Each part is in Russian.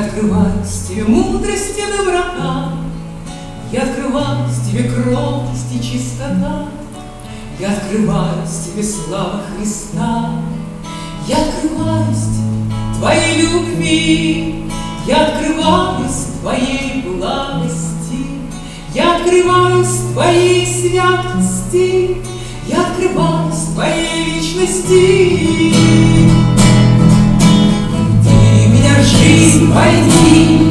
открываюсь тебе мудрость и доброта, Я открываюсь тебе кротость и чистота, Я открываюсь тебе слава Христа, Я открываюсь тебе твоей любви, Я открываюсь твоей благости, Я открываюсь твоей святости, Я открываюсь твоей вечности. Войди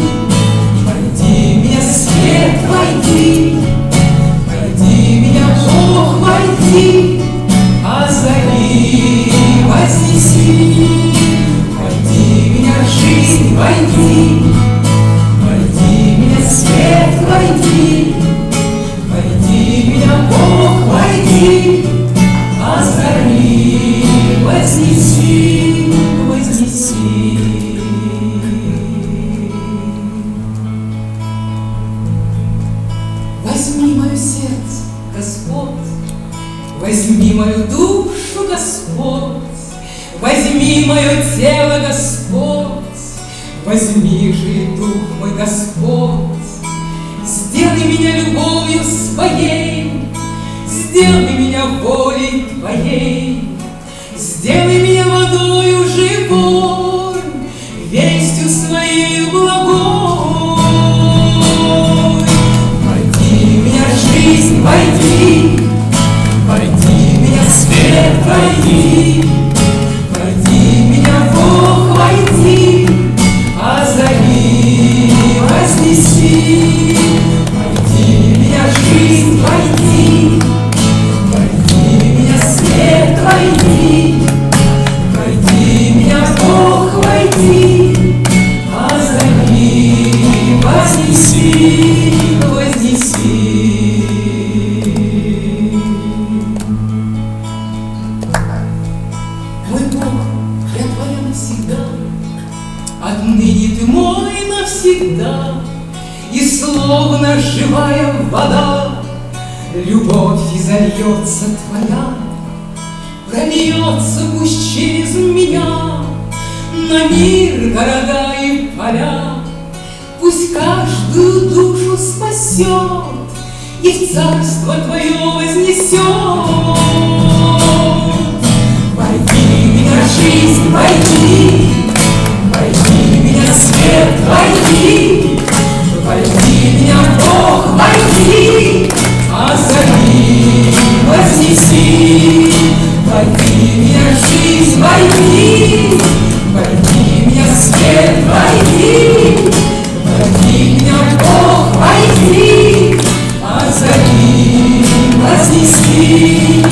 в меня свет, Войди в меня Бог, войди, Озари, вознеси. Войди в меня жизнь, войди, Пусть через меня На мир, города и поля, Пусть каждую душу спасет И в царство твое вознесет. Войди в меня жизнь, Войди в меня свет, Войди в меня Бог, войди, Озари, вознеси. Войди в меня жизнь, войди, Войди в меня свет, войди, в меня Бог, войди, Озари, вознеси,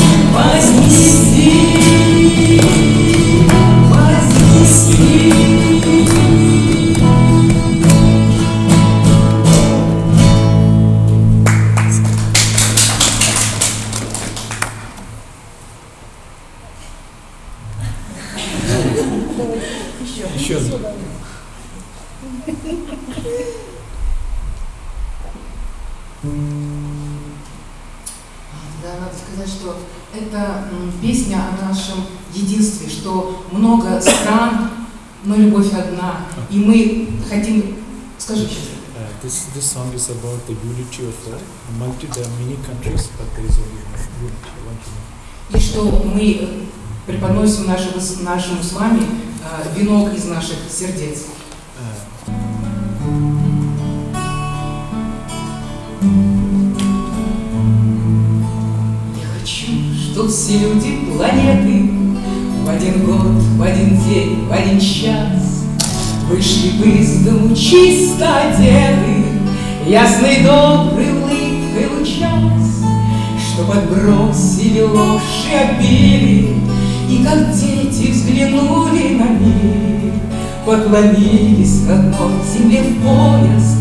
this song is about the unity of uh, multi there are many countries, but there is only one unity, one humanity. И что мы преподносим нашему, нашему с вами э, венок из наших сердец. Я хочу, чтоб все люди планеты В один год, в один день, в один час Вышли бы из дому чисто одеты Ясной доброй улыбкой луча что подбросили ложь и обили, И как дети взглянули на мир, Поклонились родной земле в пояс,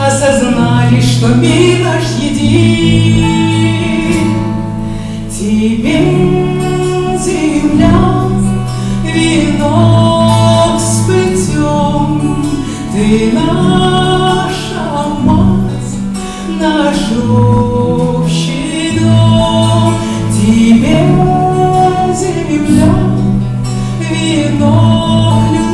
Осознали, что мир наш един. Тебе, земля, венок сплетем, Ты мать, наш общий дом. Тебе, земля, венок любви,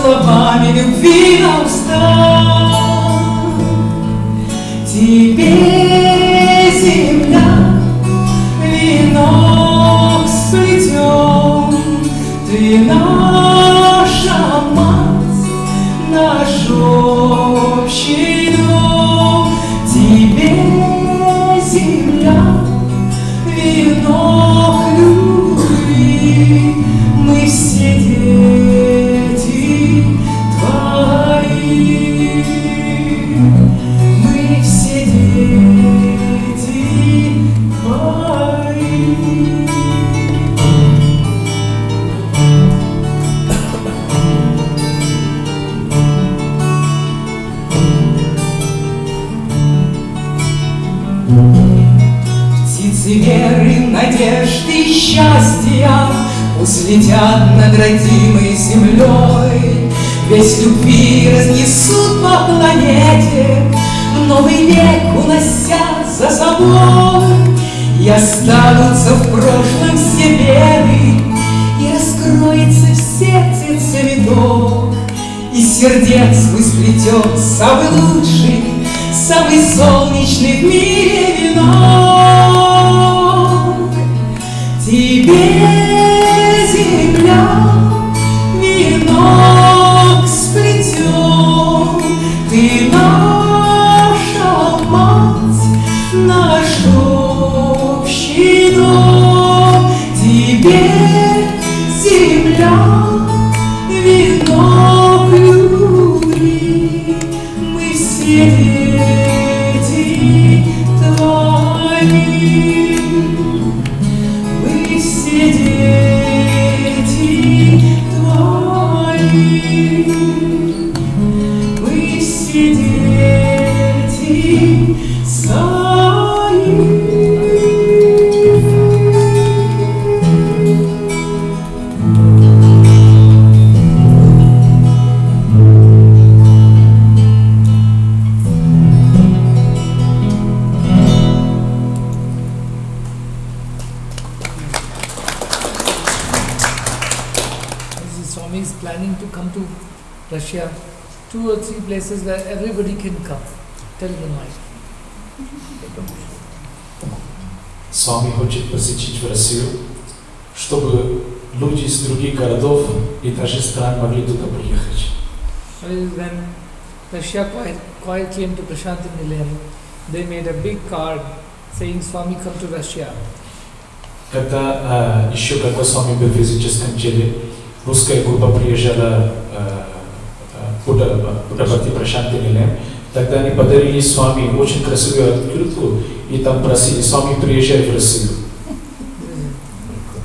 словами любви на устах. Тебе, земля, венок сплетем, Ты наша Птицы веры, надежды и счастья Пусть летят над родимой землей, Весь любви разнесут по планете, новый век унося за собой. И останутся в прошлом все беды, И раскроется в сердце цветок, И сердец мы сплетем самый лучший, Самый солнечный в мире венок. Тебе, земля, венок сплетем, Ты наша мать, наш общий дом. Тебе, everybody can come. Tell them why. Свами хочет посетить в Россию, чтобы люди из других городов и даже стран могли туда приехать. Well, when Russia Choir, choir came to Prashanti Nilayam, they made a big card saying Swami come to Russia. Когда, э, еще когда с вами был в физическом теле, русская группа приезжала э, Пудапати Прашанти Нилем, тогда они подарили с вами очень красивую открытку и там просили с вами приезжать в Россию.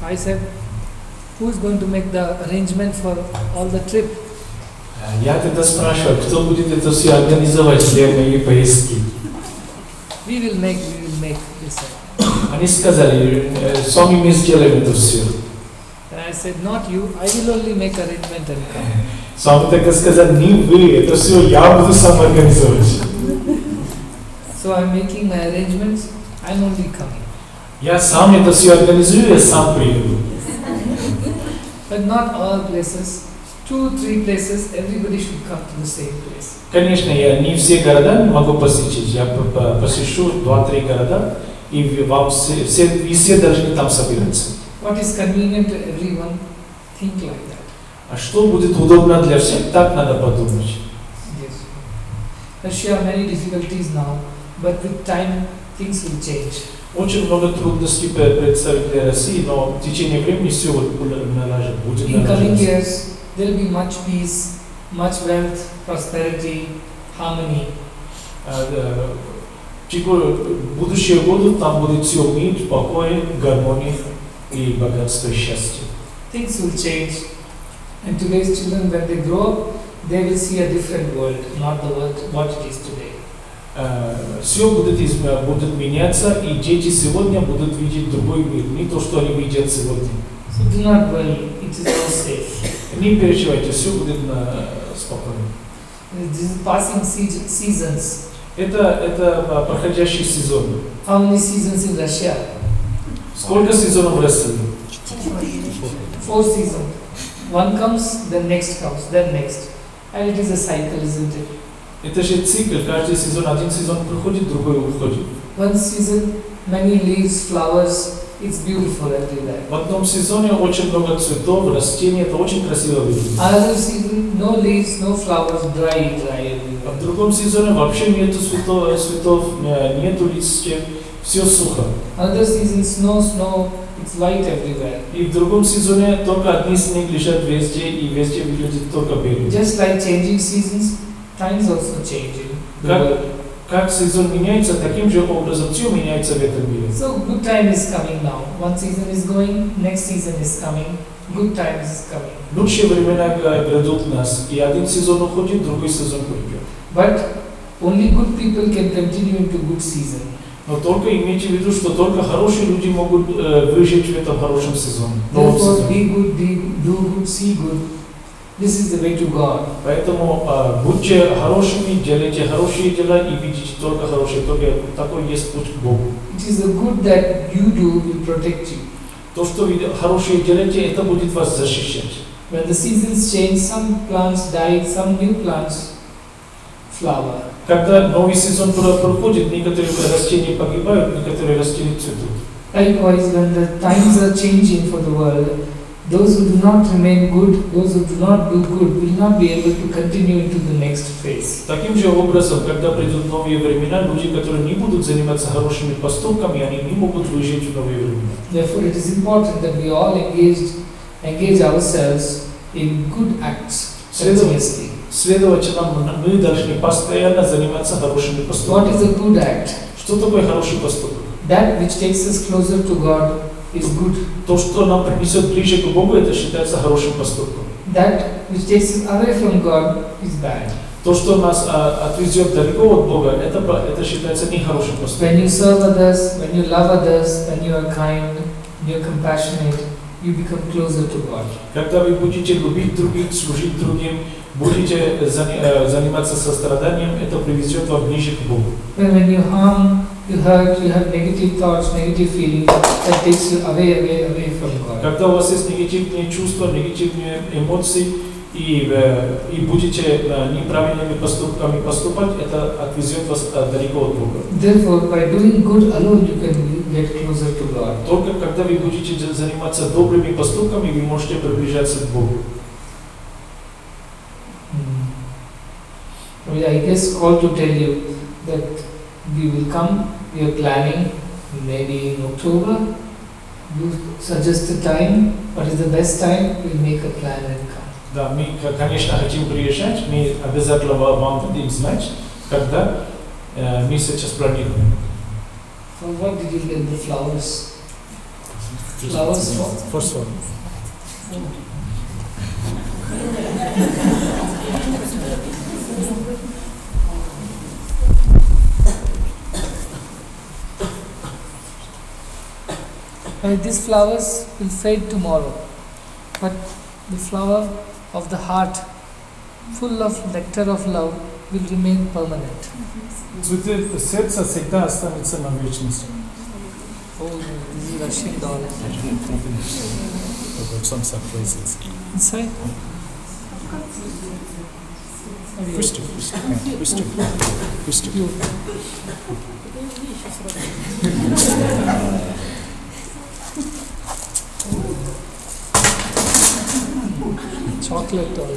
I said, who is going to make the arrangement for all the trip? Я тогда спрашиваю, кто будет это все организовать для моей поездки? We will make, we will make, they said. Они сказали, «Э, с вами мы сделаем это все. And I said, not you, I will only make arrangement and come. Свами тогда сказал, не вы, это все я буду сам организовывать. So I'm making my arrangements, I'm only coming. Я сам это все организую, я сам приеду. But not all places, two, three places, everybody should come to the same place. Конечно, я не все города могу посетить. Я п- п- посещу два-три города, и в- вам все, все, и все должны там собираться. What is convenient to everyone, think like that. А что будет удобно для всех, так надо подумать. Yes. Russia have many difficulties now, but with time things will change. Очень много трудностей пре- представить для России, но в течение времени все вот налажено, будет In coming years, there will be much peace, much wealth, prosperity, harmony. А, будущие годы там будет все мир, покой, гармония и богатство и счастье. Things will change. And today's children, when they grow up, they will see a different world, not the world what it is today. все будет, будет меняться, и дети сегодня будут видеть другой мир, не то, что они видят сегодня. So do not worry, it is all safe. Не переживайте, все будет на- спокойно. This is passing se- seasons. Это, это а, проходящий сезон. How many seasons in Russia? Сколько сезонов России? Four seasons. One comes, then next comes, then next. And it is a cycle, isn't it? Это же цикл, каждый сезон, один сезон приходит, другой уходит. One season, many leaves, flowers, it's beautiful everywhere. В одном сезоне очень много цветов, растений, это очень красиво выглядит. Another season, no leaves, no flowers, dry, dry А в другом сезоне вообще нету цветов, цветов э, нету листьев, все сухо. Another season, snow, snow, it's white everywhere. И в другом сезоне только одни снег лежат везде, и везде выглядит только белый. Just like changing seasons, times also changing. the Как- world. Как сезон меняется, таким же образом все меняется в этом мире. So good time is coming now. One season is going, next season is coming. Good times is coming. Лучшие времена г- грядут нас, и один сезон уходит, другой сезон придет. But only good people can continue into good season. Но только имейте в виду, что только хорошие люди могут э, выжить в этом хорошем сезоне. новом сезоне. be good, be, do good, see good. This is the way to God. Поэтому э, будьте хорошими, делайте хорошие дела и видите только хорошие. Только такой есть путь к Богу. It is the good that you do will protect you. То, что вы хорошее делаете, это будет вас защищать. When the seasons change, some plants die, some new plants flower. Когда новый сезон про- проходит, некоторые растения погибают, некоторые растения цветут. Likewise, when the times are changing for the world, those who do not remain good, those who do not do good, will not be able to continue into the next phase. Таким же образом, когда придут новые времена, люди, которые не будут заниматься хорошими поступками, они не могут выжить в новые времена. Therefore, it is important that we all engage, engage ourselves in good acts continuously. Следовательно, мы должны постоянно заниматься хорошими What поступками. is a good act? Что такое хороший поступок? That which takes us closer to God is good. То, что нам принесет ближе к Богу, это считается хорошим поступком. That which takes us away from God is bad. То, что нас а, отвезет далеко от Бога, это, это считается нехорошим поступком. When you serve others, when you love others, when you are kind, when you are compassionate, you become closer to God. Когда вы будете любить других, служить другим, будете э, заниматься состраданием, это приведет вас ближе к Богу. When, when you harm, you hurt, you have negative thoughts, negative feelings, that takes you away, away, away from God. Когда у вас есть негативные чувства, негативные эмоции, и, э, и будете э, неправильными поступками поступать, это отвезет вас далеко от Бога. Therefore, by doing good alone, you can get closer to God. Только когда вы будете за- заниматься добрыми поступками, вы можете приближаться к Богу. I guess call to tell you that we will come, we are planning maybe in October. You suggest the time, what is the best time, we'll make a plan and come. Да, мы, к- конечно, хотим приезжать, мы обязательно ва- вам дадим знать, когда э, мы сейчас планируем. For what did you get the flowers? Flowers for? First one. Well, these flowers will fade tomorrow, but the flower of the heart full of nectar of love, will remain permanent. Цветы сердца всегда останется на вечность. Oh, this is Russian doll. About some surprises. Inside? Пусть, пусть, пусть, пусть. Chocolate doll.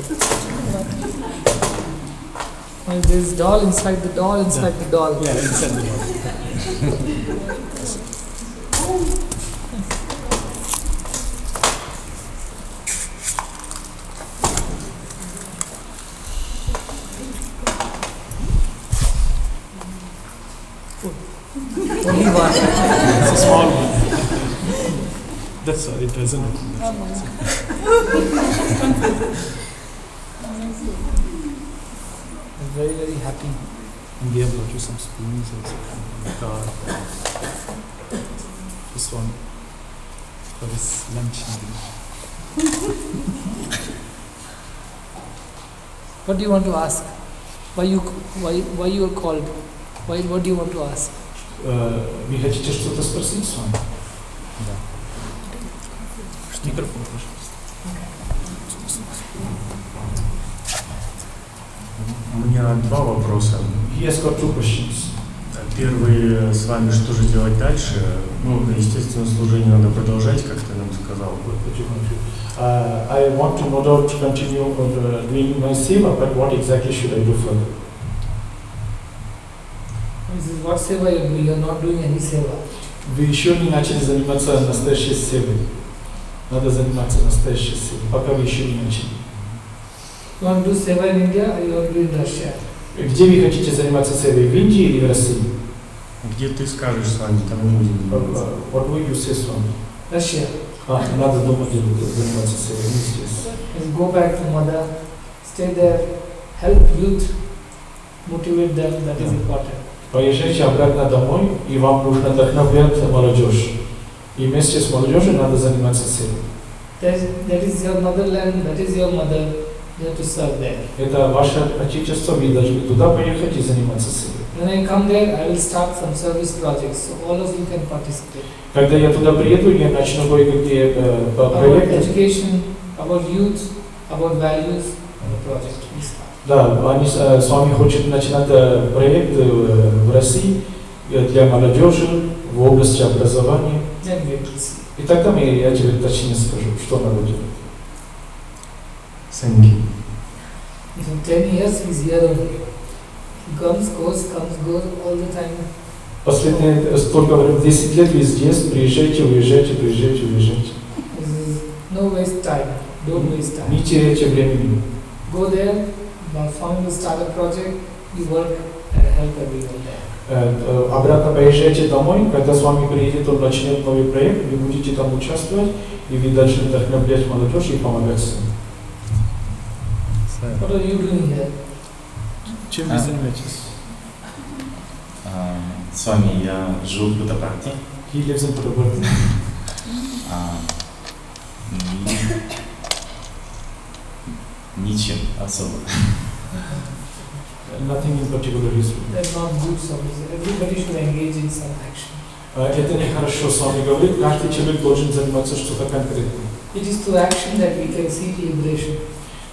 And there's doll inside the doll inside the doll. Yeah, inside the bottle. Only one. It's a small one. That's all, it doesn't open. That's all. I'm very, very happy. And we have brought you some spoons also. Like, uh, This one for his lunch. What do you want to ask? Why you why why you are called? Why what do you want to ask? Э, Вы хотите что-то спросить с вами? Да. Микрофон, пожалуйста. Меня два вопроса. Has got two questions. Первый с вами, что же делать дальше? Ну, естественно, служение надо продолжать, как ты нам сказал. Uh, I want to no doubt continue doing my seva, but what exactly should I do further? Is what seva you're doing. You're not doing any seva. Вы еще не начали заниматься настоящей севой. Надо заниматься настоящей севой, пока вы еще не начали. You want to do seva in India or you want to do in Russia? Где вы хотите заниматься севой, в Индии или в России? Где ты скажешь с вами, там и будем заниматься. What will you say с вами? Russia. А, надо дома заниматься севой, не здесь. Is go back to mother, stay there, help youth, motivate them. That is Yeah. important. Поезжайте обратно домой, и вам нужно вдохновлять молодежь. И вместе с молодежью надо заниматься севой. That is, that is your motherland. That is your mother. To there. Это ваше отечество, вы должны туда поехать и заниматься севой. When I come there, I will start some service projects. So all of you can participate. Когда я туда приеду, я начну кое-какие э, по- About проекты. education, about youth, about values, and the project. Да, они с, э, вами хотят начинать э, проект в России для молодежи в области образования. И тогда я тебе точнее скажу, что надо делать. Thank you. In 10 years, he's here only. He comes, goes, comes, goes all the time. Последние столько времени, 10 лет вы здесь, приезжайте, уезжайте, приезжайте, уезжайте. This is no waste time. Don't waste time. Не теряйте времени. Go there, by found to start a project, you work and help everyone there. Э, э, Обратно поезжайте домой, когда с вами приедет, он начнет новый проект, вы будете там участвовать, и вы должны вдохновлять молодежь и помогать им. What are you doing here? Чем вы А. занимаетесь? А, С вами я живу в Путапарте. He lives in Puttaparthi. А, и Ничем особо. Nothing in particular is That's not good service. Everybody should engage in some action. Э, Это нехорошо с вами говорить, каждый человек должен заниматься что-то конкретным. It is through action that we can seek liberation.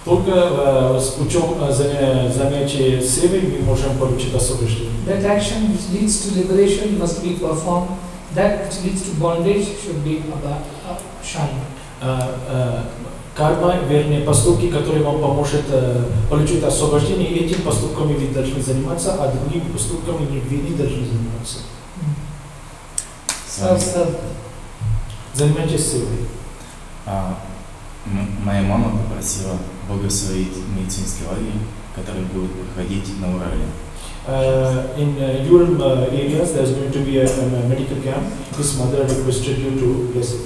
Только э, с путем э, заня- занятия севой мы можем получить освобождение. That action which leads to liberation must be performed. That which leads to bondage should be uh, shunned. Э, Карма, вернее, поступки, которые вам поможет э, получить освобождение, этим поступками вы должны заниматься, а другими поступками вы не должны заниматься. С вами. Serve, serve. Занимайтесь севой. А, моя мама попросила благословить медицинский лагерь, который будет проходить на Урале. Uh, in uh, rural uh, areas, there's going to be a, a medical camp. His mother requested you to bless it.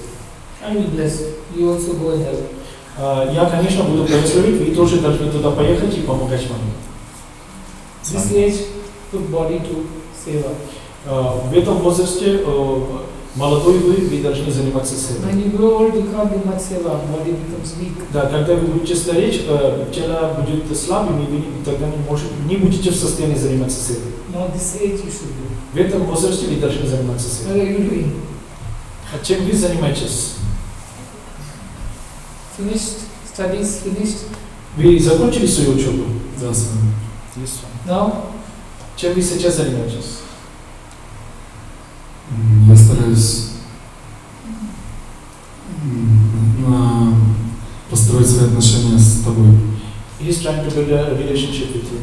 I will bless. You also go and help. Uh, я, конечно, буду благословить, вы тоже должны туда поехать и помогать маме. This age, put body to seva. Uh, в этом возрасте uh, молодой вы, вы должны заниматься севой. When you grow old, you can't do much seva, body becomes weak. Да, когда вы будете стареть, э, тело будет слабым, и вы тогда не, можете, не будете в состоянии заниматься севой. Now this age you should do. В этом возрасте вы должны заниматься What севой. are you doing? А чем вы занимаетесь? Finished? Studies finished? Вы закончили свою учебу? Да, с вами. Есть. Now? Чем вы сейчас занимаетесь? Я стараюсь на- построить свои отношения с тобой. He's trying to build a relationship with you.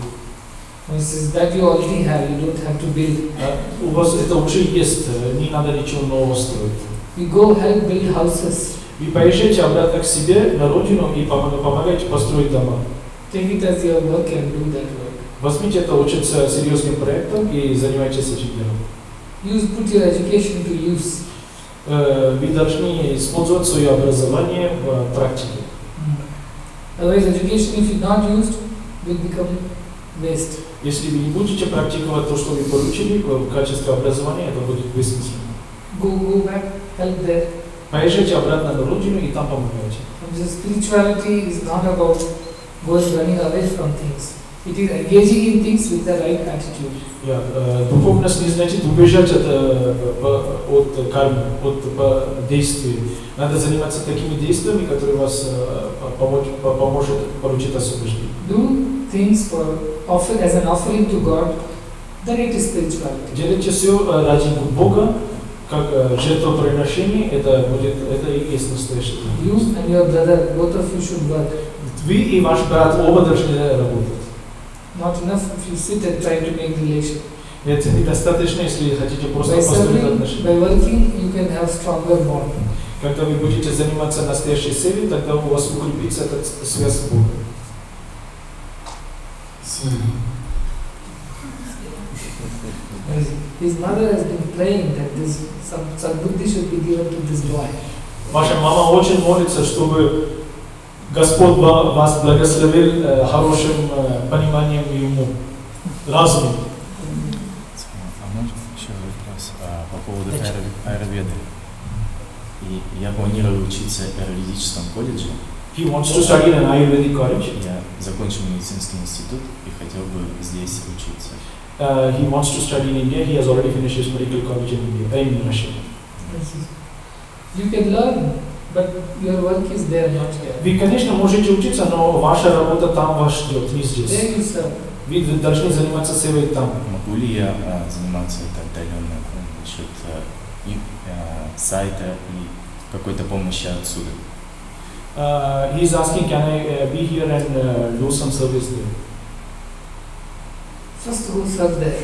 He says that you already have, you don't have to build. А, У вас это уже есть, э, не надо ничего нового строить. You go help build houses. Вы поезжайте обратно к себе, на родину, и помог- помогайте построить дома. Take it as your work and do that work. Возьмите это очень с- серьезным проектом и занимайтесь этим делом. Use, put your education to use. Вы должны использовать свое образование в практике. Otherwise, education, if not used, will become waste. Если вы не будете практиковать то, что вы получили в качестве образования, это будет бессмысленно. Go, go back, help there. Поезжайте обратно на родину и там the spirituality is not about going running away from things. It is engaging in things with the right attitude. Э, духовность не значит убежать от, кармы, от действий. Надо заниматься такими действиями, которые вас по- помочь, по- поможет получить освобождение. Do things for offer as an offering to God. Then it is spirituality. Делайте все ради Бога, как жертвоприношение, это будет, это и есть настоящее. You and your brother, both of you should work. Вы и ваш брат оба должны работать. Not enough if you sit and try to make relation. Это недостаточно, если хотите просто By построить serving, отношения. by working, you can have stronger bond. Когда вы будете заниматься настоящей целью, тогда у вас укрепится эта связь с Богом. С- His mother has been praying that this some Sadbuddhi should be given to this boy. Ваша мама очень молится, чтобы Господь ва- вас благословил э, хорошим э, пониманием и умом, разумом. А можно еще вопрос а, по поводу аюрведы? И я планирую учиться в аюрведическом колледже. He wants to study in an Ayurvedic college. Я закончил медицинский институт и хотел бы здесь учиться. Uh, he wants to study in India. He has already finished his medical college in India, in Russia. You can learn, but your work is there, not here. Вы, конечно, можете учиться, но ваша работа там вас ждет, не здесь. There you serve. Вы должны заниматься севой там. Могу ли я а, заниматься это отдаленно а, насчет а, и, а, сайта и какой-то помощи отсюда? Uh, he is asking, can I uh, be here and uh, do some service there? First go serve there.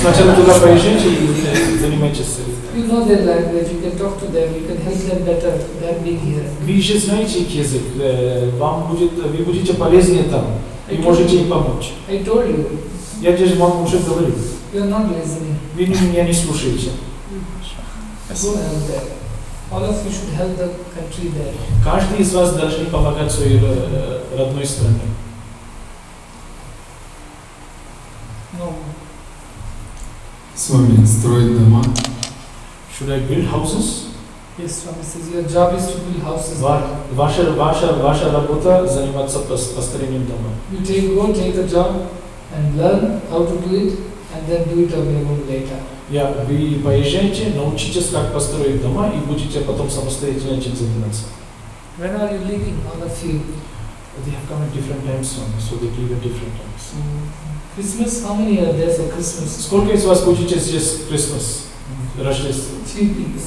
Сначала туда поезжайте и занимайтесь севой. You know their language, you can talk to them, you can help them better than being here. Вы же знаете язык, э, вам будет, вы будете полезнее там, и можете им помочь. I told you, Я же вам уже говорил, you are not listening. вы меня не слушаете. Go help there. All of you should help the country there. Каждый из вас должны помогать своей э, родной стране. С вами строить дома. Should I build houses? Yes, Swami says your job is to build houses. Ва- Ваша, ваша, ваша работа заниматься пос- построением дома. You take, go take a job and learn how to do it and then do it on your own later. Я, вы поезжайте, научитесь, как построить дома, и будете потом самостоятельно этим заниматься. When are you leaving, all of you? They have come at different times, so they leave at different times. Christmas, how many are there for Christmas? Сколько из вас будете здесь в Christmas, Рождество? Three people.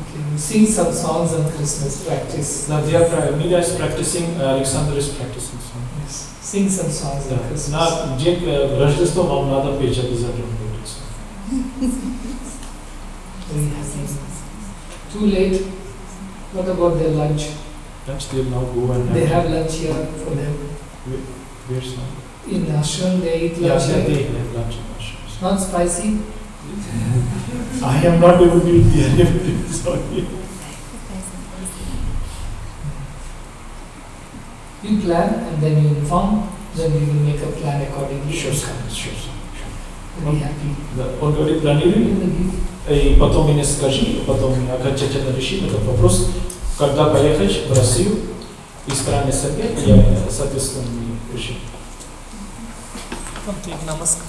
Okay, you sing some songs on Christmas, practice. Да, they are, pra- Mira is practicing, uh, Alexander is practicing. So. Yes. Sing some songs Да. on Christmas. На день э, Рождества вам надо петь обязательно. будет. Very happy. Too late. What about their lunch? Lunch they now go and They have lunch here for them. Where's now? In ashram, they eat Yeah, lunch yeah, here. they have lunch in Ashram. Not spicy. I am not able to eat the sorry. You plan and then you inform, then we will make a plan accordingly. Sure, sir. Sure, sir. very happy. Да, он говорит, планируем, In the gift. и потом мне скажи, потом мы окончательно решим этот вопрос, когда поехать в Россию и страны совет, я, соответственно, решим. Namaskar.